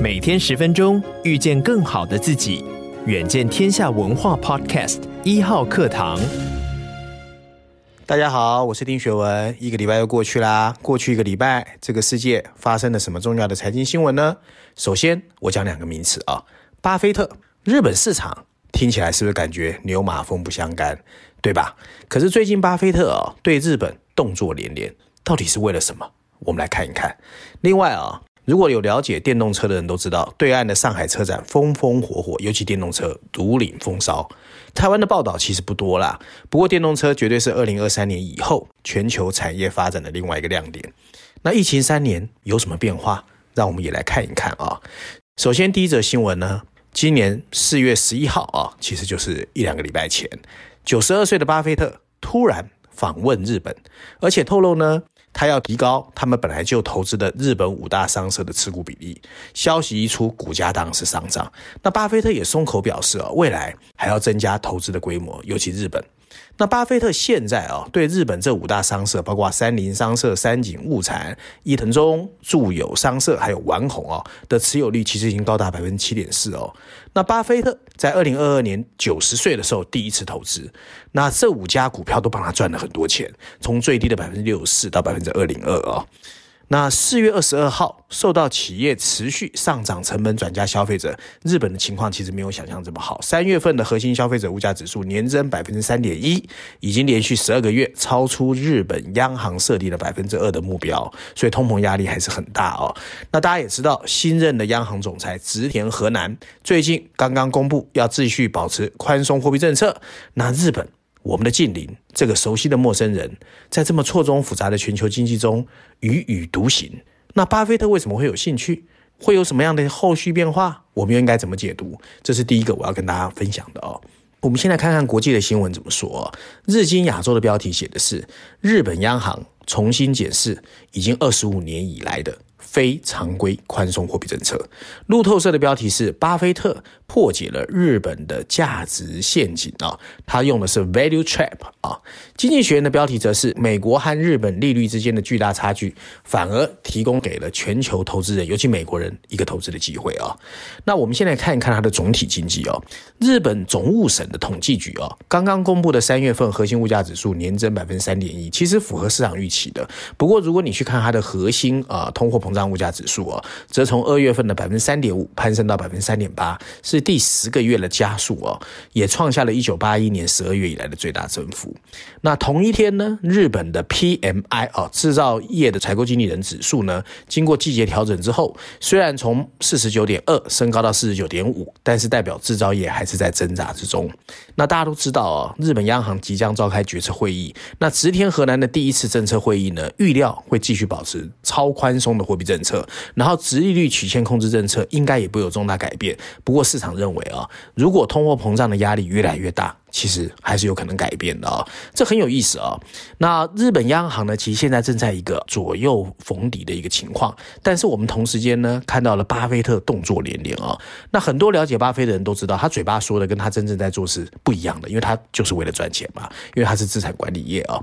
每天十分钟，遇见更好的自己。远见天下文化 Podcast 一号课堂。大家好，我是丁学文。一个礼拜又过去啦，过去一个礼拜，这个世界发生了什么重要的财经新闻呢？首先，我讲两个名词啊，巴菲特，日本市场听起来是不是感觉牛马风不相干，对吧？可是最近巴菲特啊，对日本动作连连，到底是为了什么？我们来看一看。另外啊。如果有了解电动车的人都知道，对岸的上海车展风风火火，尤其电动车如领风骚。台湾的报道其实不多啦，不过电动车绝对是二零二三年以后全球产业发展的另外一个亮点。那疫情三年有什么变化？让我们也来看一看啊。首先第一则新闻呢，今年四月十一号啊，其实就是一两个礼拜前，九十二岁的巴菲特突然访问日本，而且透露呢。他要提高他们本来就投资的日本五大商社的持股比例，消息一出，股价当然是上涨。那巴菲特也松口表示啊，未来还要增加投资的规模，尤其日本。那巴菲特现在啊，对日本这五大商社，包括三菱商社、三井物产、伊藤忠、住友商社，还有丸红啊的持有率，其实已经高达百分之七点四哦。那巴菲特在二零二二年九十岁的时候第一次投资，那这五家股票都帮他赚了很多钱，从最低的百分之六十四到百分之二零二啊。那四月二十二号，受到企业持续上涨成本转嫁消费者，日本的情况其实没有想象这么好。三月份的核心消费者物价指数年增百分之三点一，已经连续十二个月超出日本央行设定的百分之二的目标，所以通膨压力还是很大哦。那大家也知道，新任的央行总裁植田和男最近刚刚公布要继续保持宽松货币政策，那日本。我们的近邻，这个熟悉的陌生人，在这么错综复杂的全球经济中踽踽独行。那巴菲特为什么会有兴趣？会有什么样的后续变化？我们又应该怎么解读？这是第一个我要跟大家分享的哦。我们先来看看国际的新闻怎么说。日经亚洲的标题写的是：日本央行重新检视已经二十五年以来的。非常规宽松货币政策。路透社的标题是：巴菲特破解了日本的价值陷阱啊，他用的是 value trap 啊。经济学院的标题则是：美国和日本利率之间的巨大差距，反而提供给了全球投资人，尤其美国人一个投资的机会啊。那我们先来看一看它的总体经济哦。日本总务省的统计局啊，刚刚公布的三月份核心物价指数年增百分之三点一，其实符合市场预期的。不过如果你去看它的核心啊通货膨胀。物价指数啊，则从二月份的百分之三点五攀升到百分之三点八，是第十个月的加速哦，也创下了一九八一年十二月以来的最大增幅。那同一天呢，日本的 PMI 哦，制造业的采购经理人指数呢，经过季节调整之后，虽然从四十九点二升高到四十九点五，但是代表制造业还是在挣扎之中。那大家都知道哦，日本央行即将召开决策会议，那植田河南的第一次政策会议呢，预料会继续保持超宽松的货币政策，然后直利率曲线控制政策应该也不会有重大改变。不过市场认为啊，如果通货膨胀的压力越来越大，其实还是有可能改变的啊，这很有意思啊。那日本央行呢，其实现在正在一个左右逢底的一个情况，但是我们同时间呢，看到了巴菲特动作连连啊。那很多了解巴菲特的人都知道，他嘴巴说的跟他真正在做事不一样的，因为他就是为了赚钱嘛，因为他是资产管理业啊。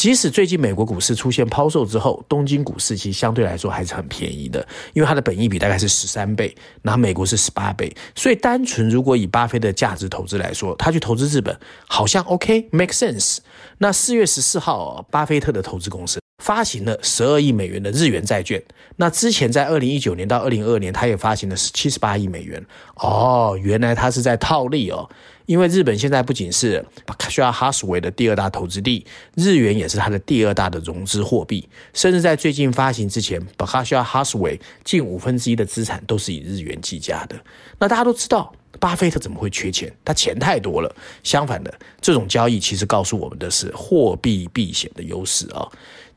即使最近美国股市出现抛售之后，东京股市其实相对来说还是很便宜的，因为它的本益比大概是十三倍，然后美国是十八倍，所以单纯如果以巴菲特价值投资来说，他去投资日本好像 OK，make sense。那四月十四号，巴菲特的投资公司发行了十二亿美元的日元债券，那之前在二零一九年到二零二二年，他也发行了七十八亿美元。哦，原来他是在套利哦。因为日本现在不仅是巴克夏哈斯韦的第二大投资地，日元也是它的第二大的融资货币，甚至在最近发行之前，巴克夏哈斯韦近五分之一的资产都是以日元计价的。那大家都知道，巴菲特怎么会缺钱？他钱太多了。相反的，这种交易其实告诉我们的是货币避险的优势啊。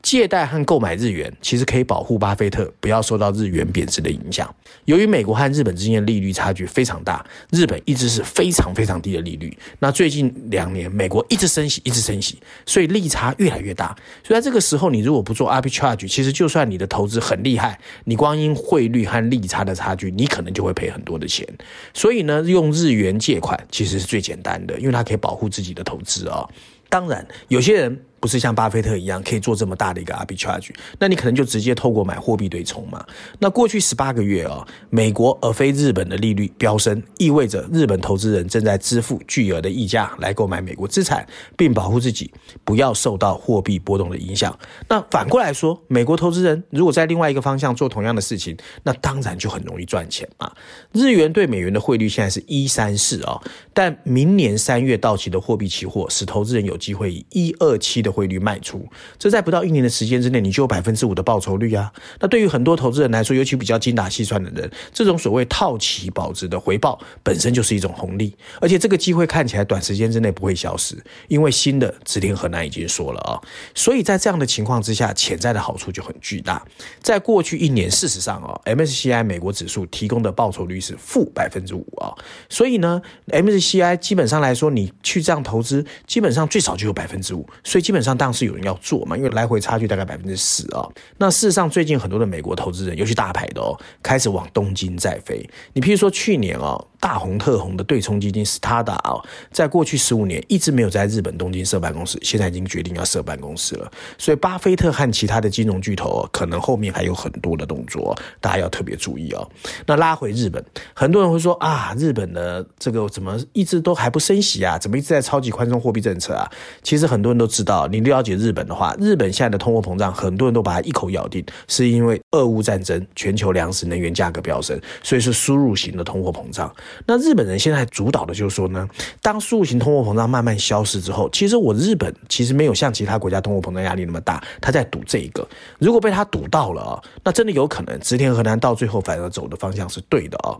借贷和购买日元其实可以保护巴菲特不要受到日元贬值的影响。由于美国和日本之间的利率差距非常大，日本一直是非常非常低的利率。那最近两年，美国一直升息，一直升息，所以利差越来越大。所以在这个时候，你如果不做 arbitrage，其实就算你的投资很厉害，你光因汇率和利差的差距，你可能就会赔很多的钱。所以呢，用日元借款其实是最简单的，因为它可以保护自己的投资啊、哦。当然，有些人。不是像巴菲特一样可以做这么大的一个 arbitrage，那你可能就直接透过买货币对冲嘛。那过去十八个月啊、哦，美国而非日本的利率飙升，意味着日本投资人正在支付巨额的溢价来购买美国资产，并保护自己不要受到货币波动的影响。那反过来说，美国投资人如果在另外一个方向做同样的事情，那当然就很容易赚钱嘛。日元对美元的汇率现在是一三四啊，但明年三月到期的货币期货使投资人有机会以一二七的汇率卖出，这在不到一年的时间之内，你就有百分之五的报酬率啊！那对于很多投资人来说，尤其比较精打细算的人，这种所谓套期保值的回报本身就是一种红利，而且这个机会看起来短时间之内不会消失，因为新的植田和男已经说了啊，所以在这样的情况之下，潜在的好处就很巨大。在过去一年，事实上啊，MSCI 美国指数提供的报酬率是负百分之五啊，所以呢，MSCI 基本上来说，你去这样投资，基本上最少就有百分之五，所以基本上当是有人要做嘛，因为来回差距大概百分之十啊。那事实上，最近很多的美国投资人，尤其大牌的哦，开始往东京在飞。你譬如说去年哦，大红特红的对冲基金 Stada 啊，在过去十五年一直没有在日本东京设办公室，现在已经决定要设办公室了。所以，巴菲特和其他的金融巨头，可能后面还有很多的动作，大家要特别注意哦。那拉回日本，很多人会说啊，日本的这个怎么一直都还不升息啊？怎么一直在超级宽松货币政策啊？其实很多人都知道，你了解日本的话，日本现在的通货膨胀，很多人都把它一口咬定，是因为俄乌战争，全球粮食能源价格飙升，所以是输入型的通货膨胀。那日本人现在主导的就是说呢，当输入型通货膨胀慢慢消失之后，其实我日本其实没有像其他国家通货膨胀压力那么大，他在赌这一个。如果被他赌到了啊，那真的有可能直田和南到最后反而走的方向是对的啊。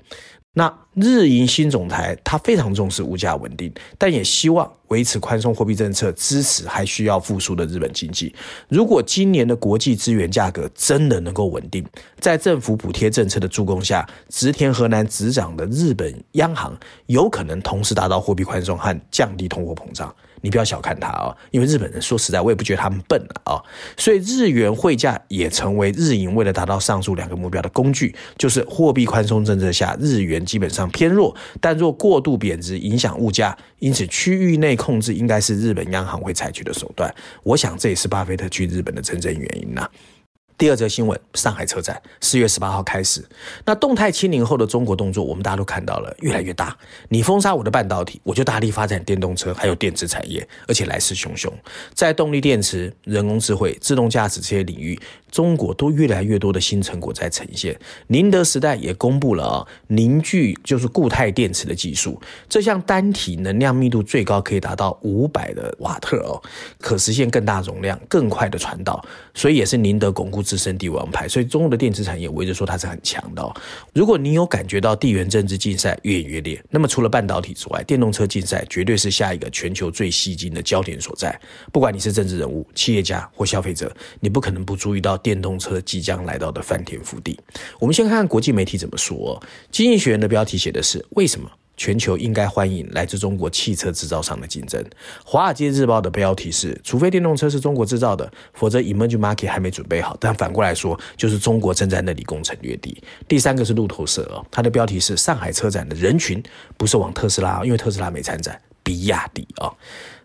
那日银新总裁他非常重视物价稳定，但也希望维持宽松货币政策，支持还需要复苏的日本经济。如果今年的国际资源价格真的能够稳定，在政府补贴政策的助攻下，植田河南执掌的日本央行有可能同时达到货币宽松和降低通货膨胀。你不要小看他啊，因为日本人说实在，我也不觉得他们笨啊，所以日元汇价也成为日银为了达到上述两个目标的工具，就是货币宽松政策下日元基本上偏弱，但若过度贬值影响物价，因此区域内控制应该是日本央行会采取的手段。我想这也是巴菲特去日本的真正原因呐。第二则新闻，上海车展四月十八号开始。那动态清零后的中国动作，我们大家都看到了，越来越大。你封杀我的半导体，我就大力发展电动车，还有电池产业，而且来势汹汹。在动力电池、人工智慧、自动驾驶这些领域，中国都越来越多的新成果在呈现。宁德时代也公布了啊，凝聚就是固态电池的技术，这项单体能量密度最高可以达到五百的瓦特哦，可实现更大容量、更快的传导，所以也是宁德巩固自身地王牌。所以中国的电子产业，我一直说它是很强的哦。如果你有感觉到地缘政治竞赛越演越烈，那么除了半导体之外，电动车竞赛绝对是下一个全球最吸睛的焦点所在。不管你是政治人物、企业家或消费者，你不可能不注意到。电动车即将来到的翻天覆地，我们先看看国际媒体怎么说。经济学人的标题写的是：为什么全球应该欢迎来自中国汽车制造商的竞争？华尔街日报的标题是：除非电动车是中国制造的，否则 emerging market 还没准备好。但反过来说，就是中国正在那里攻城略地。第三个是路透社哦，它的标题是：上海车展的人群不是往特斯拉，因为特斯拉没参展，比亚迪啊。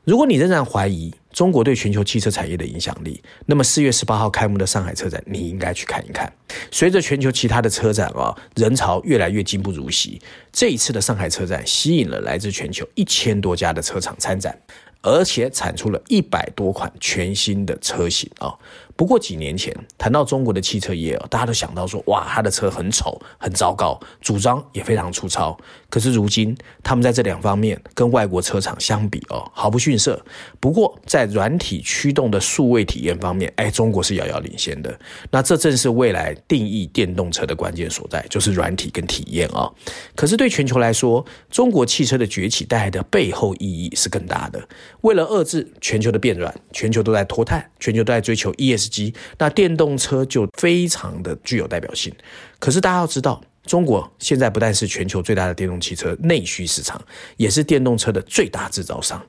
如果你仍然怀疑中国对全球汽车产业的影响力，那么四月十八号开幕的上海车展，你应该去看一看。随着全球其他的车展啊，人潮越来越进不如昔，这一次的上海车展吸引了来自全球一千多家的车厂参展，而且产出了一百多款全新的车型啊。不过几年前谈到中国的汽车业，大家都想到说，哇，他的车很丑、很糟糕，主张也非常粗糙。可是如今，他们在这两方面跟外国车厂相比哦，毫不逊色。不过在软体驱动的数位体验方面，哎，中国是遥遥领先的。那这正是未来定义电动车的关键所在，就是软体跟体验啊。可是对全球来说，中国汽车的崛起带来的背后意义是更大的。为了遏制全球的变软，全球都在脱碳，全球都在追求 ES。机，那电动车就非常的具有代表性。可是大家要知道，中国现在不但是全球最大的电动汽车内需市场，也是电动车的最大制造商。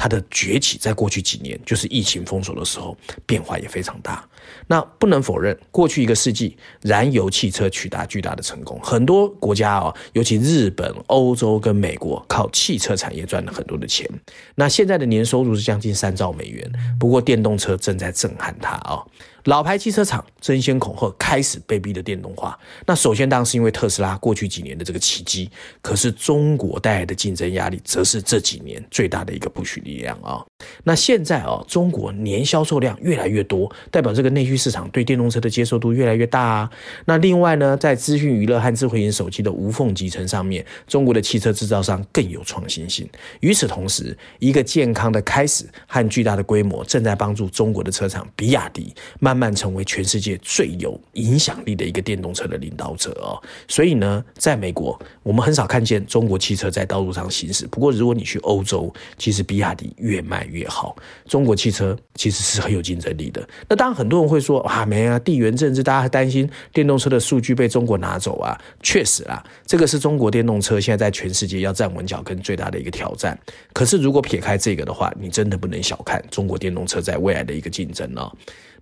它的崛起在过去几年，就是疫情封锁的时候，变化也非常大。那不能否认，过去一个世纪，燃油汽车取得巨大的成功，很多国家啊，尤其日本、欧洲跟美国，靠汽车产业赚了很多的钱。那现在的年收入是将近三兆美元。不过，电动车正在震撼它啊。老牌汽车厂争先恐后开始被逼的电动化。那首先当然是因为特斯拉过去几年的这个奇迹，可是中国带来的竞争压力，则是这几年最大的一个不许力量啊。那现在啊，中国年销售量越来越多，代表这个内需市场对电动车的接受度越来越大啊。那另外呢，在资讯娱乐和智慧型手机的无缝集成上面，中国的汽车制造商更有创新性。与此同时，一个健康的开始和巨大的规模，正在帮助中国的车厂比亚迪慢慢成为全世界最有影响力的一个电动车的领导者哦。所以呢，在美国，我们很少看见中国汽车在道路上行驶。不过，如果你去欧洲，其实比亚迪越卖越好。中国汽车其实是很有竞争力的。那当然，很多人会说啊，没啊，地缘政治，大家还担心电动车的数据被中国拿走啊。确实啊，这个是中国电动车现在在全世界要站稳脚跟最大的一个挑战。可是，如果撇开这个的话，你真的不能小看中国电动车在未来的一个竞争哦。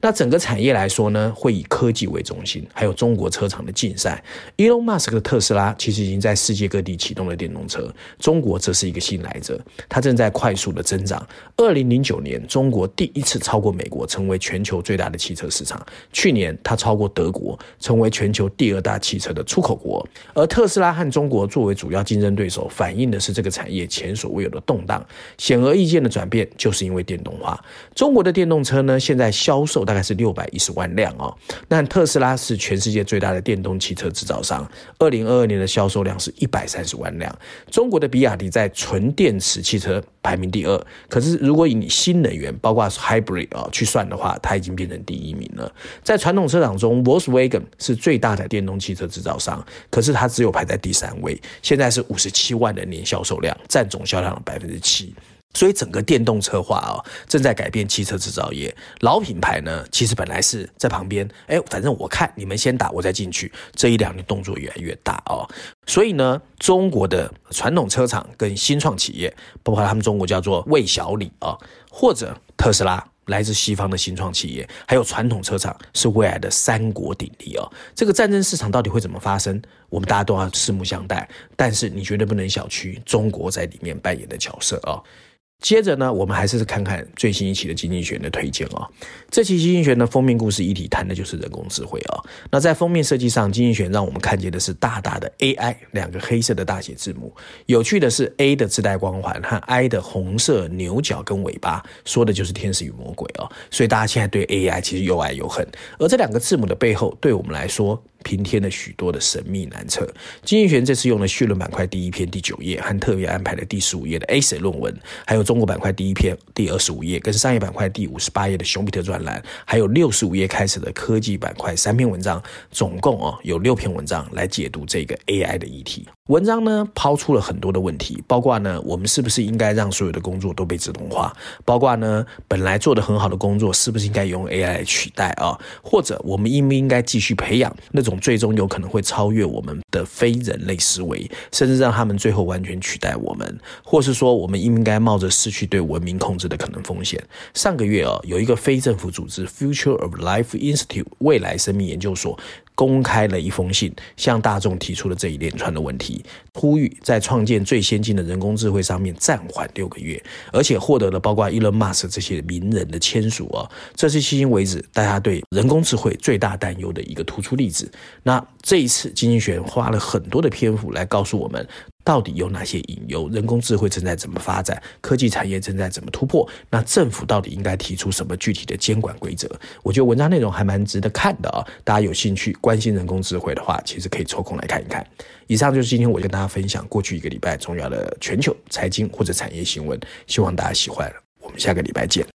那整个产业来说呢，会以科技为中心，还有中国车厂的竞赛。Elon Musk 的特斯拉其实已经在世界各地启动了电动车，中国则是一个新来者，它正在快速的增长。二零零九年，中国第一次超过美国，成为全球最大的汽车市场。去年，它超过德国，成为全球第二大汽车的出口国。而特斯拉和中国作为主要竞争对手，反映的是这个产业前所未有的动荡。显而易见的转变，就是因为电动化。中国的电动车呢，现在销售。大概是六百一十万辆哦，那特斯拉是全世界最大的电动汽车制造商，二零二二年的销售量是一百三十万辆。中国的比亚迪在纯电池汽车排名第二，可是如果以你新能源，包括 hybrid 啊去算的话，它已经变成第一名了。在传统车厂中，Volkswagen 是最大的电动汽车制造商，可是它只有排在第三位，现在是五十七万的年销售量，占总销量的百分之七。所以整个电动车化哦，正在改变汽车制造业。老品牌呢，其实本来是在旁边，哎，反正我看你们先打，我再进去。这一两年动作越来越大哦。所以呢，中国的传统车厂跟新创企业，包括他们中国叫做魏小李啊，或者特斯拉，来自西方的新创企业，还有传统车厂，是未来的三国鼎立哦。这个战争市场到底会怎么发生？我们大家都要拭目相待。但是你绝对不能小觑中国在里面扮演的角色哦。接着呢，我们还是看看最新一期的《经济学人》的推荐哦。这期《经济学人》的封面故事一体谈的就是人工智慧哦。那在封面设计上，《经济学人》让我们看见的是大大的 AI 两个黑色的大写字母。有趣的是，A 的自带光环和 I 的红色牛角跟尾巴，说的就是天使与魔鬼哦。所以大家现在对 AI 其实又爱又恨。而这两个字母的背后，对我们来说，平添了许多的神秘难测。金逸璇这次用了绪论板块第一篇第九页和特别安排的第十五页的 ACE 论文，还有中国板块第一篇第二十五页跟商业板块第五十八页的熊彼特专栏，还有六十五页开始的科技板块三篇文章，总共哦有六篇文章来解读这个 AI 的议题。文章呢抛出了很多的问题，包括呢我们是不是应该让所有的工作都被自动化？包括呢本来做得很好的工作是不是应该用 AI 取代啊？或者我们应不应该继续培养那种最终有可能会超越我们的非人类思维，甚至让他们最后完全取代我们？或是说我们应不应该冒着失去对文明控制的可能风险？上个月啊有一个非政府组织 Future of Life Institute 未来生命研究所。公开了一封信，向大众提出了这一连串的问题，呼吁在创建最先进的人工智慧上面暂缓六个月，而且获得了包括 Elon Musk 这些名人的签署哦，这是迄今为止大家对人工智慧最大担忧的一个突出例子。那这一次，经济学花了很多的篇幅来告诉我们。到底有哪些隐忧？人工智慧正在怎么发展？科技产业正在怎么突破？那政府到底应该提出什么具体的监管规则？我觉得文章内容还蛮值得看的啊！大家有兴趣关心人工智慧的话，其实可以抽空来看一看。以上就是今天我跟大家分享过去一个礼拜重要的全球财经或者产业新闻，希望大家喜欢。我们下个礼拜见。